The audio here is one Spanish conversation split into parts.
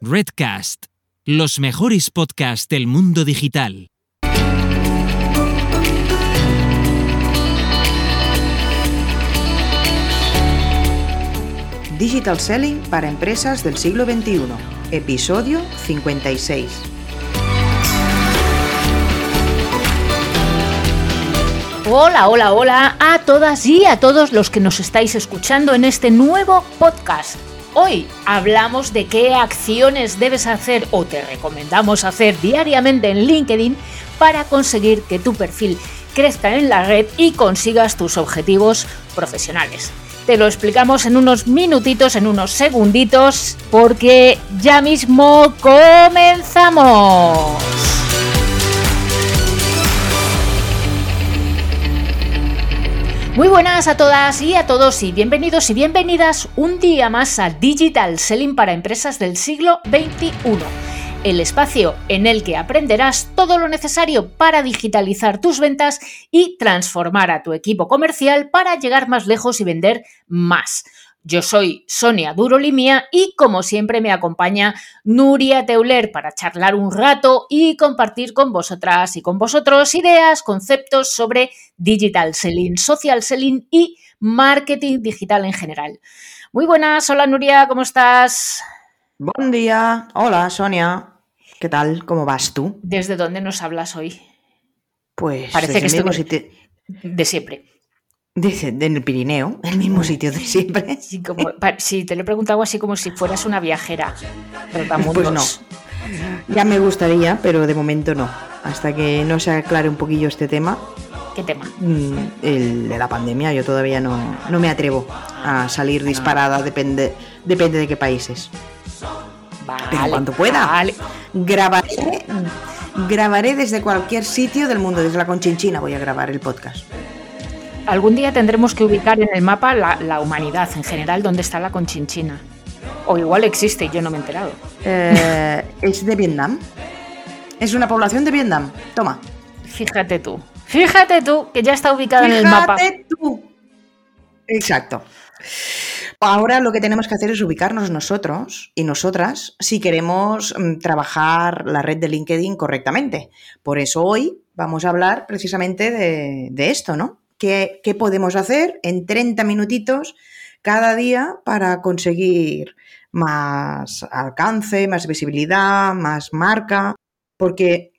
Redcast, los mejores podcasts del mundo digital. Digital Selling para empresas del siglo XXI, episodio 56. Hola, hola, hola a todas y a todos los que nos estáis escuchando en este nuevo podcast. Hoy hablamos de qué acciones debes hacer o te recomendamos hacer diariamente en LinkedIn para conseguir que tu perfil crezca en la red y consigas tus objetivos profesionales. Te lo explicamos en unos minutitos, en unos segunditos, porque ya mismo comenzamos. Muy buenas a todas y a todos y bienvenidos y bienvenidas un día más a Digital Selling para empresas del siglo XXI, el espacio en el que aprenderás todo lo necesario para digitalizar tus ventas y transformar a tu equipo comercial para llegar más lejos y vender más. Yo soy Sonia Durolimia y como siempre me acompaña Nuria Teuler para charlar un rato y compartir con vosotras y con vosotros ideas, conceptos sobre digital selling, social selling y marketing digital en general. Muy buenas, hola Nuria, ¿cómo estás? Buen día, hola Sonia, ¿qué tal? ¿Cómo vas tú? ¿Desde dónde nos hablas hoy? Pues Parece que estoy sitio- de siempre. Dice, en el Pirineo, el mismo sitio de siempre. Sí, como, pa- sí, te lo he preguntado así como si fueras una viajera. Pues no. Ya me gustaría, pero de momento no. Hasta que no se aclare un poquillo este tema, ¿Qué tema? mm, el de la pandemia, yo todavía no, no me atrevo a salir disparada, depende, depende de qué países. Vale, Pero cuando pueda. Vale. Grabaré, grabaré desde cualquier sitio del mundo, desde la Conchinchina voy a grabar el podcast. Algún día tendremos que ubicar en el mapa la, la humanidad en general, dónde está la conchinchina. O igual existe y yo no me he enterado. Eh, es de Vietnam. Es una población de Vietnam. Toma. Fíjate tú. Fíjate tú que ya está ubicada en el mapa. Fíjate tú. Exacto. Ahora lo que tenemos que hacer es ubicarnos nosotros y nosotras si queremos mm, trabajar la red de LinkedIn correctamente. Por eso hoy vamos a hablar precisamente de, de esto, ¿no? ¿Qué, qué podemos hacer en 30 minutitos cada día para conseguir más alcance, más visibilidad, más marca? Porque,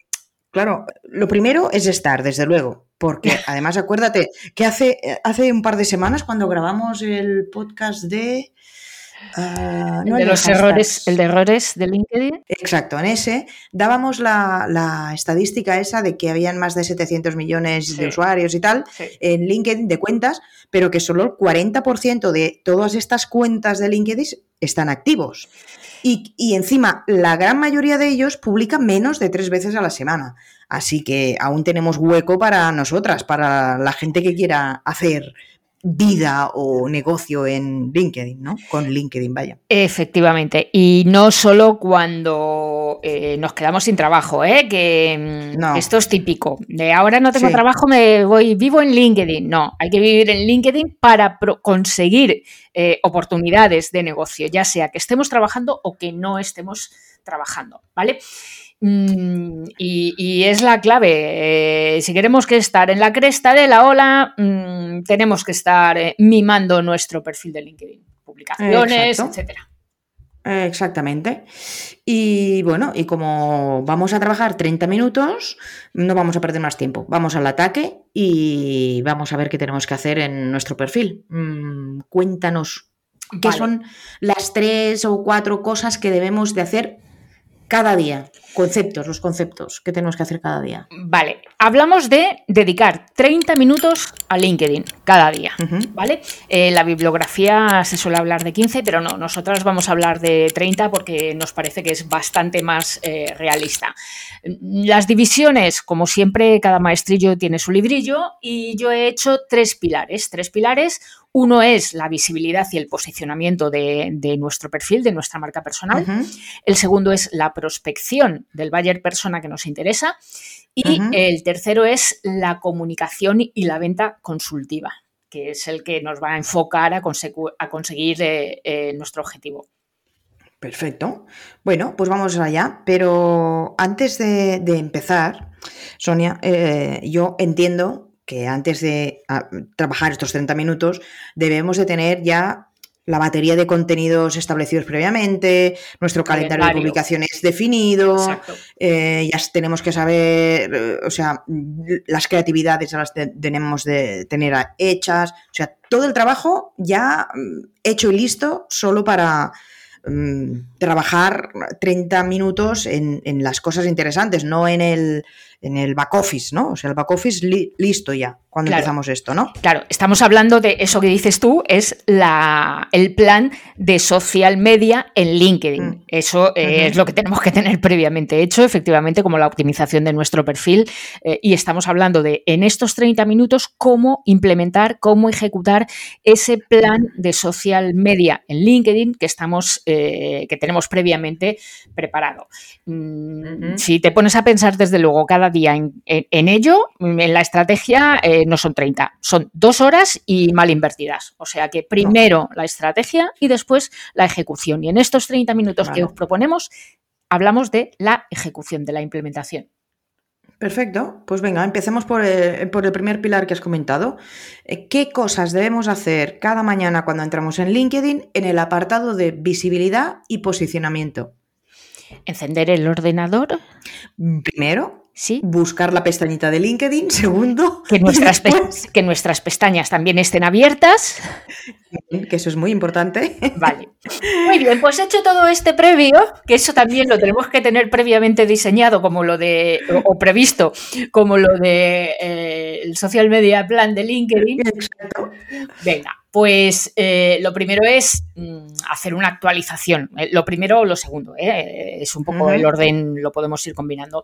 claro, lo primero es estar, desde luego. Porque además acuérdate que hace, hace un par de semanas cuando grabamos el podcast de... ah, El de los hashtags. errores, el de errores de LinkedIn. Exacto, en ese dábamos la, la estadística esa de que habían más de 700 millones Sí. de usuarios y tal en LinkedIn de cuentas, pero que solo el 40% de todas estas cuentas de LinkedIn están activos. Y, y encima, la gran mayoría de ellos publican menos de tres veces a la semana. Así que aún tenemos hueco para nosotras, para la gente que quiera hacer vida o negocio en LinkedIn, ¿no? Con LinkedIn, vaya. Efectivamente. Y no solo cuando eh, nos quedamos sin trabajo, ¿eh? que mm, No. esto es típico. De ahora no tengo Sí. trabajo, me voy, vivo en LinkedIn. No, hay que vivir en LinkedIn para conseguir eh, oportunidades de negocio, ya sea que estemos trabajando o que no estemos trabajando, ¿vale? Mm, y, y es la clave. eh, si queremos que estar en la cresta de la ola, mm, tenemos que estar eh, mimando nuestro perfil de LinkedIn. Publicaciones, Exacto. etcétera. Exactamente. Y bueno, y como vamos a trabajar 30 minutos, no vamos a perder más tiempo. Vamos al ataque y vamos a ver qué tenemos que hacer en nuestro perfil. Mm, cuéntanos qué Vale. son las tres o cuatro cosas que debemos de hacer cada día. Conceptos, los conceptos que tenemos que hacer cada día. Vale, hablamos de dedicar 30 minutos a LinkedIn cada día. ¿Vale? Eh, la bibliografía se suele hablar de 15, pero no, nosotras vamos a hablar de 30 porque nos parece que es bastante más eh, realista. Las divisiones, como siempre, cada maestrillo tiene su librillo y yo he hecho tres pilares. Tres pilares. Uno es la visibilidad y el posicionamiento de, de nuestro perfil, de nuestra marca personal. El segundo es la prospección del buyer persona que nos interesa. Y el tercero es la comunicación y la venta consultiva, que es el que nos va a enfocar a conseguir eh, eh, nuestro objetivo. Perfecto. Bueno, pues vamos allá. Pero antes de, empezar, Sonia, eh, yo entiendo que antes de ah, trabajar estos 30 minutos debemos de tener ya la batería de contenidos establecidos previamente, nuestro calendario, de publicaciones definido, eh, ya tenemos que saber, eh, o sea, las creatividades las tenemos de tener hechas, o sea, todo el trabajo ya mm, hecho y listo solo para mm, trabajar 30 minutos en, en, las cosas interesantes, no en el, en el back office, ¿no? O sea, el back office listo ya cuando empezamos esto, ¿no? Claro, estamos hablando de eso que dices tú, es la, el plan de social media en LinkedIn. Mm. Eso eh, es lo que tenemos que tener previamente hecho, efectivamente, como la optimización de nuestro perfil. Eh, y estamos hablando de, en estos 30 minutos, cómo implementar, cómo ejecutar ese plan de social media en LinkedIn que estamos, eh, que tenemos previamente preparado. Mm, si te pones a pensar, desde luego, cada día en, ello, en la estrategia, eh, no son 30, son dos horas y mal invertidas. O sea que primero la estrategia y después la ejecución. Y en estos 30 minutos que os proponemos, hablamos de la ejecución, de la implementación. Perfecto, pues venga, empecemos por el, por el, primer pilar que has comentado. Eh, ¿Qué cosas debemos hacer cada mañana cuando entramos en LinkedIn en el apartado de visibilidad y posicionamiento? Encender el ordenador. Primero, Buscar la pestañita de LinkedIn. Segundo, que nuestras, que nuestras pestañas también estén abiertas. Que eso es muy importante. Vale. Muy bien, pues hecho todo este previo, que eso también lo tenemos que tener previamente diseñado, como lo de, o, previsto, como lo de eh, el social media plan de LinkedIn. Exacto. Venga, pues eh, lo primero es mm, hacer una actualización. Eh, lo primero o lo segundo, ¿eh? es un poco el orden, lo podemos ir combinando.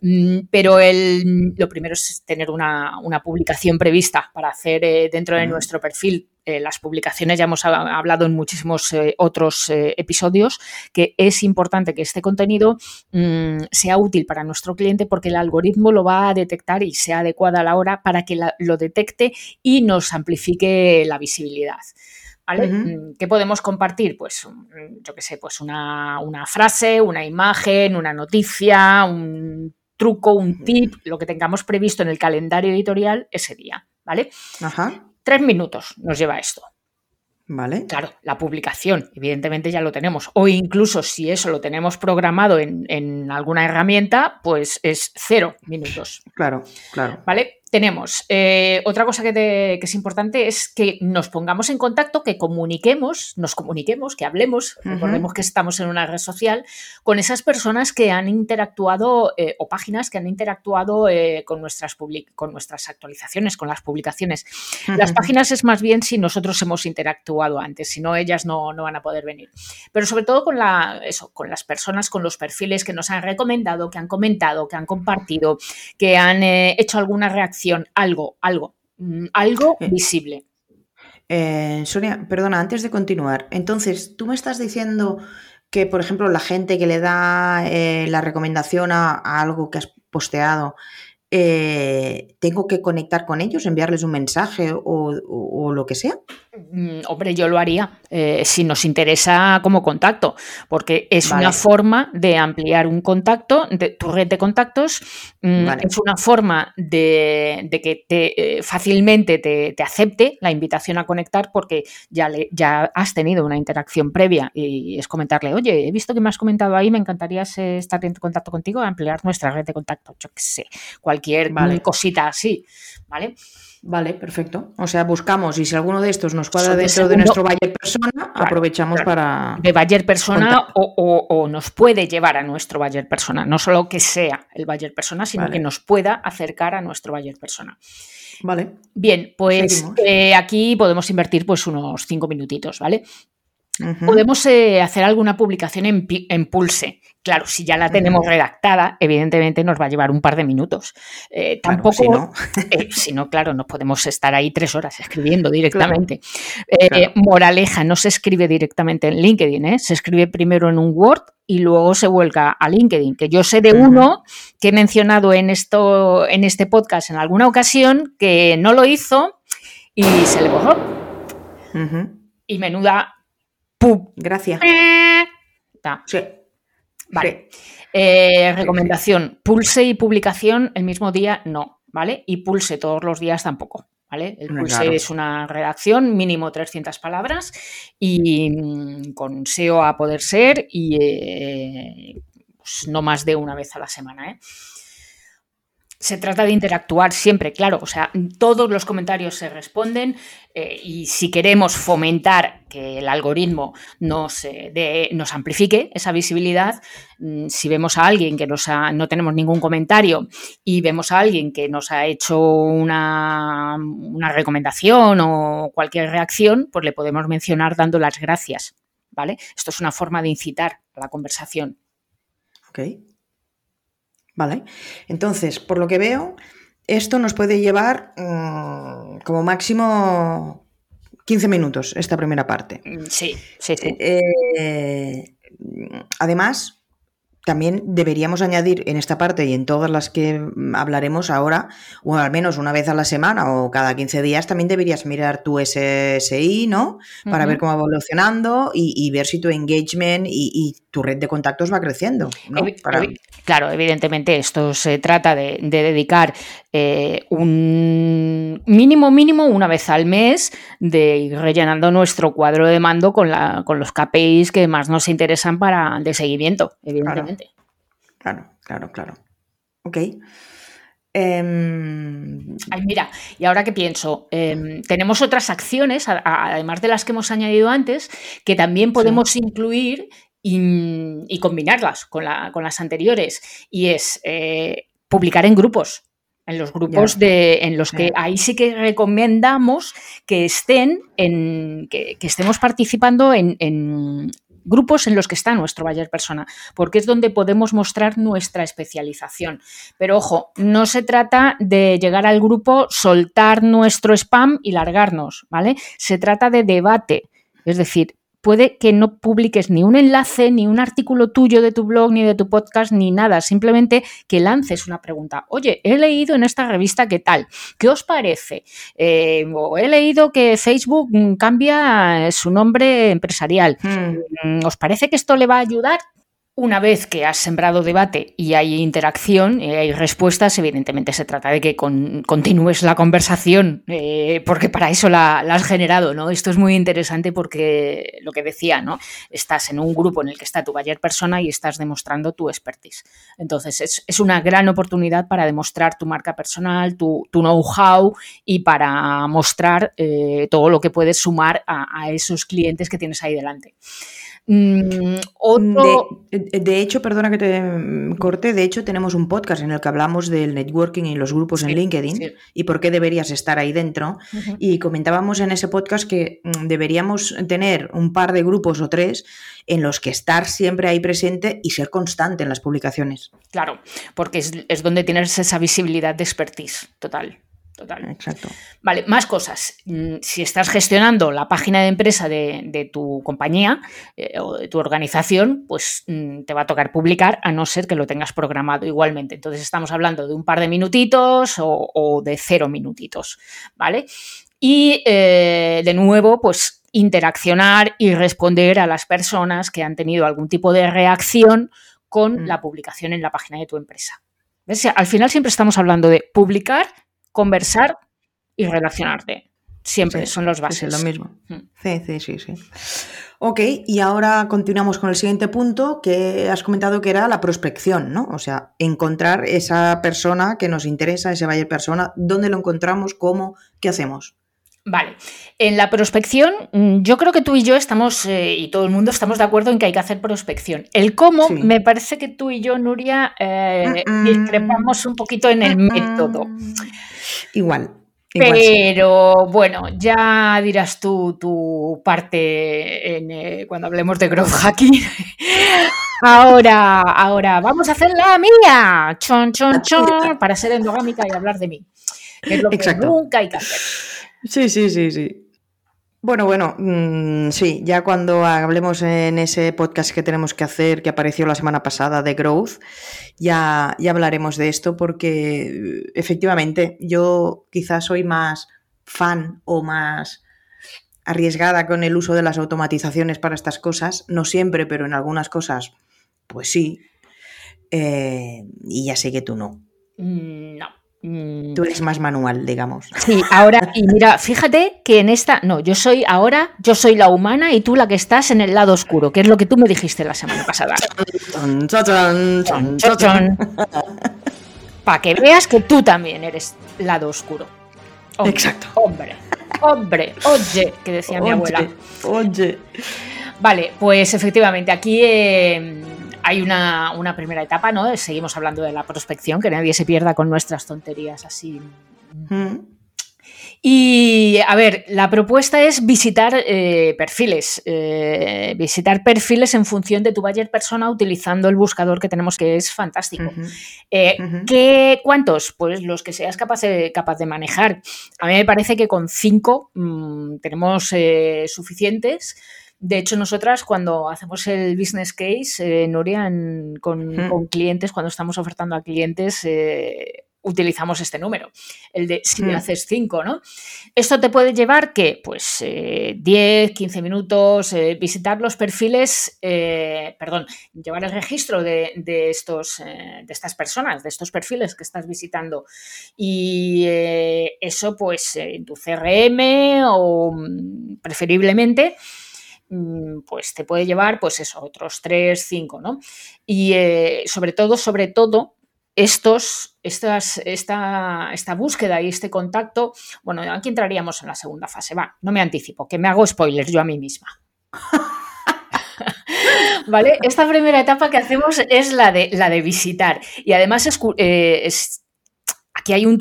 Mm, pero el, lo primero es tener una, publicación prevista para hacer dentro de nuestro perfil eh, las publicaciones, ya hemos hablado en muchísimos eh, otros eh, episodios, que es importante que este contenido mm, sea útil para nuestro cliente porque el algoritmo lo va a detectar y sea adecuada a la hora para que lo detecte y nos amplifique la visibilidad. ¿Vale? Mm, ¿Qué podemos compartir? Pues, mm, yo qué sé, pues una, una, frase, una imagen, una noticia, un truco, un tip, lo que tengamos previsto en el calendario editorial ese día, ¿vale? Ajá. Tres minutos nos lleva esto. Vale. Claro, la publicación, evidentemente ya lo tenemos. O incluso si eso lo tenemos programado en, alguna herramienta, pues es cero minutos. Claro, claro. ¿Vale? Tenemos eh, otra cosa que, es importante es que nos pongamos en contacto, que comuniquemos, nos comuniquemos, que hablemos, recordemos que estamos en una red social, con esas personas que han interactuado eh, o páginas que han interactuado eh, con, nuestras con nuestras actualizaciones, con las publicaciones. Las páginas es más bien si nosotros hemos interactuado antes, si no ellas no, no, van a poder venir. Pero sobre todo con, la, eso, con las personas, con los perfiles que nos han recomendado, que han comentado, que han compartido, que han hecho alguna reacción algo, algo, mm, algo eh, visible. Eh, Sonia, perdona, antes de continuar, entonces, tú me estás diciendo que, por ejemplo, la gente que le da eh, la recomendación a, algo que has posteado, ¿tengo que conectar con ellos, enviarles un mensaje o lo que sea? Mm, hombre, yo lo haría eh, si nos interesa como contacto, porque es una forma de ampliar un contacto, de tu red de contactos, mm, es una forma de, que te, eh, fácilmente te, acepte la invitación a conectar porque ya, le, ya has tenido una interacción previa y es comentarle, oye, he visto que me has comentado ahí, me encantaría estar en contacto contigo, ampliar nuestra red de contacto, yo qué sé, cualquier cosita así, ¿vale? Vale, perfecto. O sea, buscamos y si alguno de estos nos cuadra dentro de nuestro Bayer persona, aprovechamos para. De Bayer persona o, nos puede llevar a nuestro Bayer persona. No solo que sea el Bayer persona, sino que nos pueda acercar a nuestro Bayer persona. Vale. Bien, pues eh, aquí podemos invertir pues unos cinco minutitos, ¿vale? Podemos eh, hacer alguna publicación en, Pulse. Claro, si ya la tenemos redactada, evidentemente nos va a llevar un par de minutos. Eh, tampoco, eh, si no, claro, no podemos estar ahí tres horas escribiendo directamente. Moraleja, no se escribe directamente en LinkedIn, se escribe primero en un Word y luego se vuelca a LinkedIn. Que yo sé de uno que he mencionado en, esto, en este podcast en alguna ocasión que no lo hizo y se le borró. Y menuda Gracias. está. Sí. Vale. Eh, recomendación, pulse y publicación el mismo día no, ¿vale? Y pulse todos los días tampoco. ¿Vale? El pulse es una redacción, mínimo 300 palabras, y mm, con SEO a poder ser, y eh, pues no más de una vez a la semana. ¿eh? Se trata de interactuar siempre, claro, o sea, todos los comentarios se responden eh, y si queremos fomentar que el algoritmo nos, eh, amplifique esa visibilidad, mm, si vemos a alguien que nos no tenemos ningún comentario y vemos a alguien que nos ha hecho una, una recomendación o cualquier reacción, pues le podemos mencionar dando las gracias, ¿vale? Esto es una forma de incitar a la conversación. Ok. ¿Vale? Entonces, por lo que veo, esto nos puede llevar mm, como máximo 15 minutos, esta primera parte. Sí, sí, sí. Eh, además, también deberíamos añadir en esta parte y en todas las que hablaremos ahora, o al menos una vez a la semana o cada 15 días, también deberías mirar tu SSI, ¿no? Para ver cómo va evolucionando y, ver si tu engagement y, tu red de contactos va creciendo. Claro, evidentemente esto se trata de, dedicar eh, un mínimo, mínimo una vez al mes de ir rellenando nuestro cuadro de mando con, la, con los KPIs que más nos interesan para de seguimiento, evidentemente. Claro, claro, claro. Ok. Em, Ay, mira, y ahora que pienso, em, tenemos otras acciones, además de las que hemos añadido antes, que también podemos incluir y, combinarlas con, las anteriores. Y es eh, publicar en grupos. En los grupos de, en los que ahí sí que recomendamos que estén en, que, estemos participando en, grupos en los que está nuestro buyer persona, porque es donde podemos mostrar nuestra especialización. Pero ojo, no se trata de llegar al grupo, soltar nuestro spam y largarnos, ¿vale? Se trata de debate. Es decir, puede que no publiques ni un enlace, ni un artículo tuyo de tu blog, ni de tu podcast, ni nada. Simplemente que lances una pregunta. Oye, he leído en esta revista qué tal. ¿Qué os parece? Eh, o he leído que Facebook cambia su nombre empresarial. Hmm. ¿Os parece que esto le va a ayudar? Una vez que has sembrado debate y hay interacción y hay respuestas, evidentemente se trata de que continúes la conversación, eh, porque para eso la, has generado, ¿no? Esto es muy interesante porque lo que decía, ¿no? Estás en un grupo en el que está tu buyer persona y estás demostrando tu expertise. Entonces, es, una gran oportunidad para demostrar tu marca personal, tu, know-how y para mostrar eh, todo lo que puedes sumar a esos clientes que tienes ahí delante. Mm, de, hecho, perdona que te corte, de hecho tenemos un podcast en el que hablamos del networking y los grupos en LinkedIn y por qué deberías estar ahí dentro. Y comentábamos en ese podcast que mm, deberíamos tener un par de grupos o tres en los que estar siempre ahí presente y ser constante en las publicaciones. Claro, porque es, es donde tienes esa visibilidad de expertise total. Total. Exacto. Vale, más cosas. Mm, si estás gestionando la página de empresa de, tu compañía eh, o de tu organización, pues mm, te va a tocar publicar a no ser que lo tengas programado igualmente. Entonces estamos hablando de un par de minutitos o, de cero minutitos, ¿vale? Y eh, de nuevo, pues interaccionar y responder a las personas que han tenido algún tipo de reacción con mm. la publicación en la página de tu empresa. Al final siempre estamos hablando de publicar conversar y relacionarte. Siempre son los bases. Es lo mismo. Mm. Sí, sí, sí, sí. Ok, y ahora continuamos con el siguiente punto que has comentado que era la prospección, ¿no? O sea, encontrar esa persona que nos interesa, ese buyer persona, ¿dónde lo encontramos? ¿Cómo? ¿Qué hacemos? Vale, en la prospección mm, yo creo que tú y yo estamos, eh, y todo el mundo estamos de acuerdo en que hay que hacer prospección. El cómo, me parece que tú y yo, Nuria, eh, discrepamos un poquito en el método. Igual. Pero bueno, ya dirás tú tu parte eh, cuando hablemos de growth hacking. ahora, ahora, vamos a hacer la mía. Chon, chon, chon, para ser endogámica y hablar de mí. es lo que nunca hay que hacer. Sí, sí, sí, sí. Bueno, bueno, mm, sí, ya cuando hablemos en ese podcast que tenemos que hacer, que apareció la semana pasada de Growth, ya, ya hablaremos de esto porque efectivamente yo quizás soy más fan o más arriesgada con el uso de las automatizaciones para estas cosas, no siempre, pero en algunas cosas, pues sí. Eh, y ya sé que tú no. Mm, no. Mm. Tú eres más manual, digamos. Sí, ahora, y mira, fíjate que en esta, no, yo soy ahora, yo soy la humana y tú la que estás en el lado oscuro, que es lo que tú me dijiste la semana pasada. Para que veas que tú también eres lado oscuro. Exacto. Hombre, hombre, oye, que decía mi abuela. Oye. Vale, pues efectivamente, aquí eh, hay una, primera etapa, ¿no? Seguimos hablando de la prospección, que nadie se pierda con nuestras tonterías así. Mm. Y a ver, la propuesta es visitar eh, perfiles, eh, visitar perfiles en función de tu buyer persona utilizando el buscador que tenemos que es fantástico. Eh, ¿qué, ¿Cuántos? Pues los que seas capaz de, capaz de manejar. A mí me parece que con cinco mm, tenemos suficientes. De hecho, nosotras cuando hacemos el business case, Nuria, con, con, clientes, cuando estamos ofertando a clientes, utilizamos este número, el de si me hmm. haces 5, ¿no? Esto te puede llevar que, pues, 10, eh, 15 minutos, eh, visitar los perfiles, eh, perdón, llevar el registro de, estos, de estas personas, de estos perfiles que estás visitando. Y eso, pues, en tu CRM o mm, preferiblemente mm, pues te puede llevar, pues eso, otros 3, 5, ¿no? Y sobre todo, sobre todo, estos, estas, esta, esta, búsqueda y este contacto, bueno, aquí entraríamos en la segunda fase, va, no me anticipo, que me hago spoilers yo a mí misma. ¿Vale? Esta primera etapa que hacemos es la de, la de visitar y además eh, aquí hay un,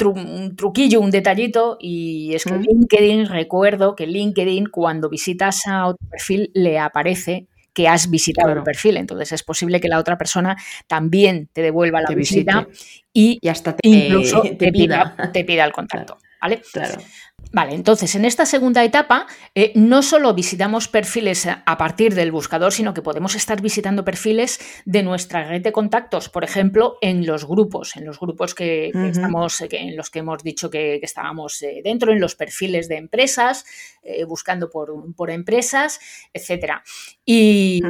truquillo, un detallito y es que LinkedIn, recuerdo que LinkedIn cuando visitas a otro perfil le aparece que has visitado el perfil. Entonces es posible que la otra persona también te devuelva la visita y, hasta incluso te, pida, te pida el contacto. ¿vale? Claro. Vale, entonces en esta segunda etapa eh, no solo visitamos perfiles a partir del buscador, sino que podemos estar visitando perfiles de nuestra red de contactos, por ejemplo, en los grupos, en los grupos que, estamos, eh, en los que hemos dicho que, estábamos eh, dentro, en los perfiles de empresas, buscando por, empresas, etcétera. Y,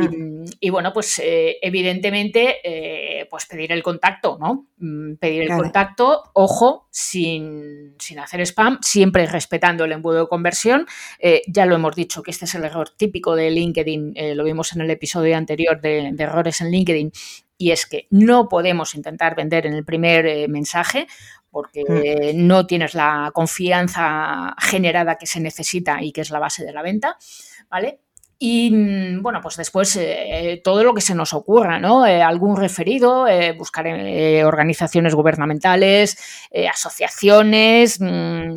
y, bueno, pues evidentemente, pues pedir el contacto, ¿no? Mm, pedir el contacto, ojo, sin, sin hacer spam, siempre respetando el embudo de conversión. Eh, ya lo hemos dicho que este es el error típico de LinkedIn, eh, lo vimos en el episodio anterior de, errores en LinkedIn, y es que no podemos intentar vender en el primer eh, mensaje porque mm. no tienes la confianza generada que se necesita y que es la base de la venta, ¿vale? Y mm, bueno, pues después eh, todo lo que se nos ocurra, ¿no? Eh, algún referido, eh, buscar organizaciones gubernamentales, asociaciones, mm,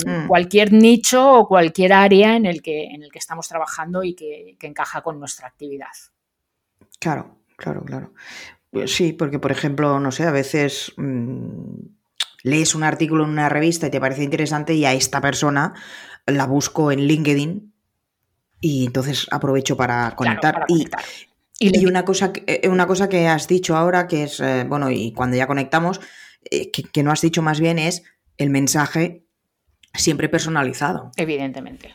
mm. cualquier nicho o cualquier área en el que, en el que estamos trabajando y que, encaja con nuestra actividad. Claro, claro, claro. Pues sí, porque por ejemplo, no sé, a veces lees un artículo en una revista y te parece interesante y a esta persona la busco en LinkedIn y entonces aprovecho para conectar. y, una, cosa que, eh, una cosa que has dicho ahora, que es, eh, bueno, y cuando ya conectamos, eh, que, no has dicho más bien es el mensaje siempre personalizado. Evidentemente.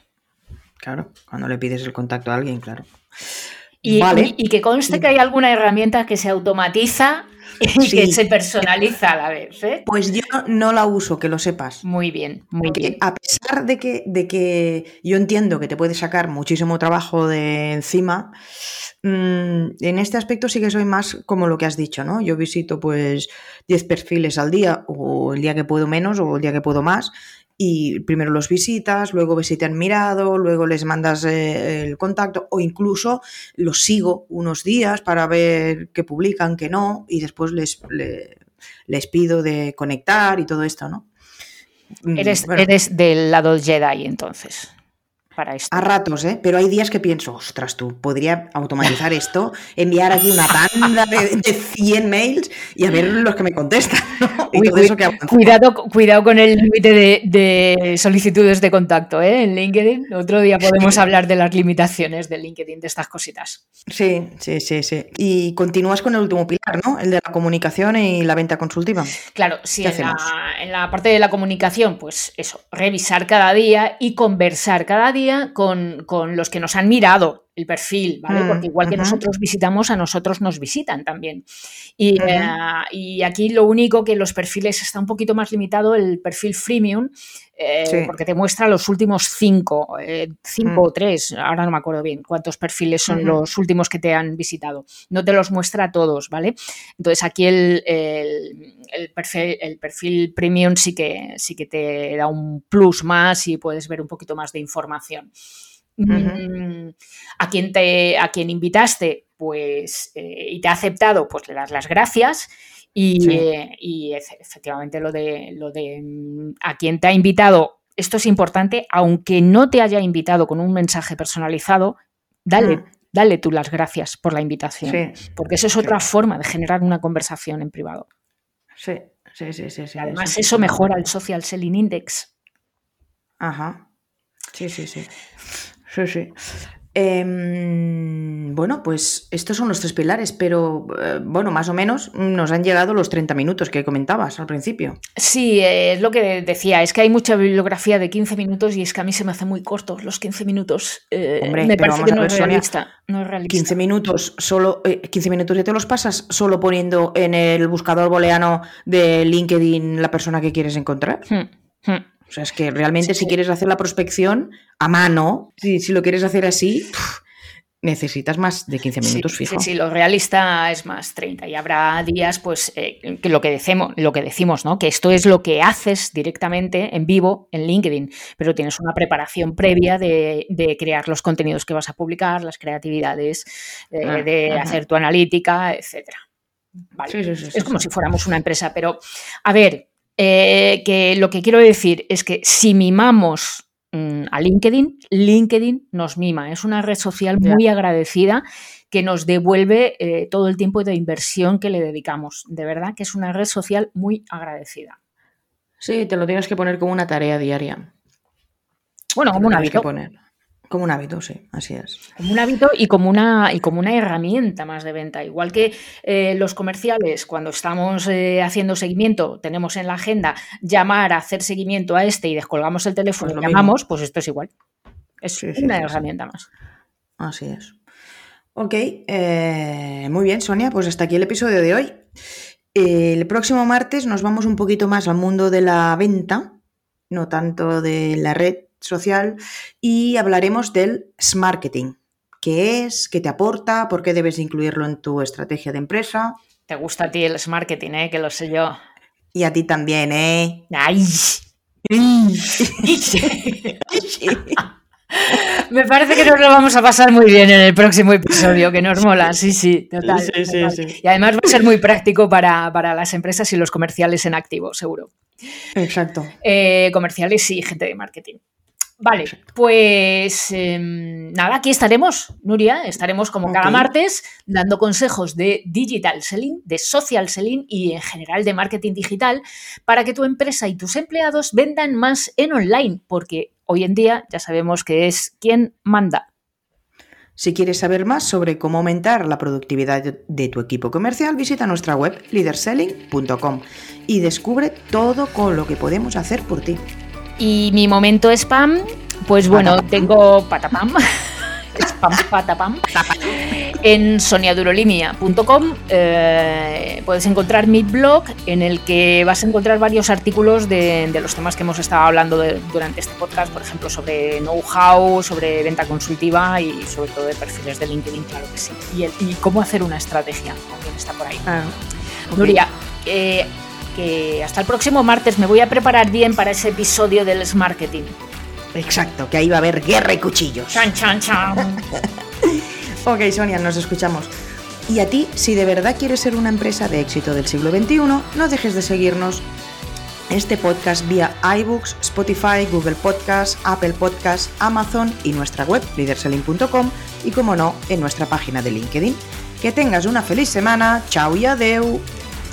Claro, cuando le pides el contacto a alguien, claro. Y, vale. y, que conste que hay alguna herramienta que se automatiza y que se personaliza a la vez. ¿eh? Pues yo no la uso, que lo sepas. Muy bien, muy bien. A pesar de que, de que yo entiendo que te puede sacar muchísimo trabajo de encima, mm, en este aspecto sí que soy más como lo que has dicho, ¿no? Yo visito pues 10 perfiles al día, o el día que puedo menos, o el día que puedo más, y primero los visitas, luego ves si te han mirado, luego les mandas eh, el contacto o incluso los sigo unos días para ver qué publican, qué no, y después les, les, pido de conectar y todo esto, ¿no? Mm, eres, eres del lado Jedi entonces para esto. A ratos, ¿eh? Pero hay días que pienso, ostras, tú, podría automatizar esto, enviar aquí una tanda de, 100 mails y a ver los que me contestan. cuidado, cuidado con el límite de, solicitudes de contacto, ¿eh? En LinkedIn. Otro día podemos hablar de las limitaciones de LinkedIn, de estas cositas. Sí, sí, sí, sí. Y continúas con el último pilar, ¿no? El de la comunicación y la venta consultiva. Claro, sí, en la, en la parte de la comunicación, pues eso, revisar cada día y conversar cada día con, con los que nos han mirado el perfil, ¿vale? Mm, Porque igual que nosotros visitamos, a nosotros nos visitan también. Y, eh, y aquí lo único que los perfiles está un poquito más limitado, el perfil freemium, eh, Sí. porque te muestra los últimos cinco, eh, cinco Mm. o tres, ahora no me acuerdo bien cuántos perfiles son los últimos que te han visitado. No te los muestra a todos, ¿vale? Entonces aquí el, el- el perfil, el perfil premium sí que, sí que te da un plus más y puedes ver un poquito más de información. Mm, A quien te a quien invitaste, pues, eh, y te ha aceptado, pues le das las gracias. Y, Sí. eh, y efectivamente lo de lo de mm, a quien te ha invitado, esto es importante, aunque no te haya invitado con un mensaje personalizado, dale, Mm. dale tú las gracias por la invitación. Sí, Porque eso es otra forma de generar una conversación en privado. sí, sí, sí, sí. además, eso mejora el social selling index. Ajá. Sí, sí, sí. Sí, sí. Em, bueno, pues estos son los tres pilares, pero eh, bueno, más o menos nos han llegado los 30 minutos que comentabas al principio. Sí, es lo que decía, es que hay mucha bibliografía de 15 minutos y es que a mí se me hace muy cortos los 15 minutos. Eh, Hombre, me pero parece vamos que a no ver, es Sonia, realista. No es realista. 15 minutos solo, eh, 15 minutos ya te los pasas solo poniendo en el buscador booleano de LinkedIn la persona que quieres encontrar. Hmm, hmm. O sea, es que realmente Sí, si sí. quieres hacer la prospección a mano, si, si lo quieres hacer así, pf, necesitas más de 15 minutos Sí, fijo. Sí, sí, lo realista es más 30 y habrá días, pues, eh, que lo que decimos, lo que decimos, ¿no? Que esto es lo que haces directamente en vivo en LinkedIn, pero tienes una preparación previa de, de crear los contenidos que vas a publicar, las creatividades, eh, Ah, de ajá. hacer tu analítica, etcétera. Vale. Sí, sí, sí, sí, es como si fuéramos una empresa, pero a ver, eh, que lo que quiero decir es que si mimamos mm, a LinkedIn, LinkedIn nos mima. Es una red social muy agradecida que nos devuelve eh, todo el tiempo de inversión que le dedicamos. De verdad que es una red social muy agradecida. Sí, te lo tienes que poner como una tarea diaria. Bueno, como un tienes que hábito. poner. Como un hábito, sí, así es. Como un hábito y como una, y como una herramienta más de venta. Igual que eh, los comerciales, cuando estamos eh, haciendo seguimiento, tenemos en la agenda llamar a hacer seguimiento a este y descolgamos el teléfono Pues y llamamos, pues esto es igual. Es Sí, sí, una sí. herramienta más. Así es. Ok, eh, muy bien, Sonia, pues hasta aquí el episodio de hoy. El próximo martes nos vamos un poquito más al mundo de la venta, no tanto de la red social, y hablaremos del marketing. ¿Qué es? ¿Qué te aporta? ¿Por qué debes incluirlo en tu estrategia de empresa? Te gusta a ti el marketing, ¿eh? que lo sé yo. Y a ti también, ¿eh? ¡Ay! Me parece que nos lo vamos a pasar muy bien en el próximo episodio, que nos mola, sí, sí, total. Sí, sí, total. sí. Y además va a ser muy práctico para, para las empresas y los comerciales en activo, seguro. Exacto. Eh, comerciales y gente de marketing. Vale, pues eh, nada, aquí estaremos, Nuria, estaremos como cada martes dando consejos de digital selling, de social selling y en general de marketing digital para que tu empresa y tus empleados vendan más en online, porque hoy en día ya sabemos que es quien manda. Si quieres saber más sobre cómo aumentar la productividad de tu equipo comercial, visita nuestra web leaderselling.com y descubre todo con lo que podemos hacer por ti. Y mi momento spam, pues bueno, Patapam. tengo patapam, spam patapam, en soniadurolimia.com eh, puedes encontrar mi blog en el que vas a encontrar varios artículos de, de los temas que hemos estado hablando de- durante este podcast, por ejemplo, sobre know-how, sobre venta consultiva y sobre todo de perfiles de LinkedIn, claro que sí. Y, el- y cómo hacer una estrategia, también está por ahí. Nuria, eh, que hasta el próximo martes me voy a preparar bien para ese episodio del marketing. Exacto, que ahí va a haber guerra y cuchillos. Chan, chan, chan. Ok, Sonia, nos escuchamos. Y a ti, si de verdad quieres ser una empresa de éxito del siglo XXI, no dejes de seguirnos este podcast vía iBooks, Spotify, Google Podcasts, Apple Podcasts, Amazon y nuestra web leaderselling.com y como no, en nuestra página de LinkedIn. Que tengas una feliz semana, chao y adeu.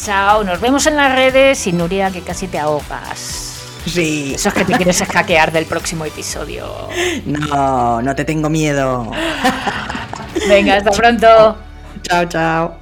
Chao, nos vemos en las redes y Nuria, que casi te ahogas. Sí, Eso es que te quieres hackear del próximo episodio. no, no te tengo miedo. Venga, hasta pronto. Chao, chao.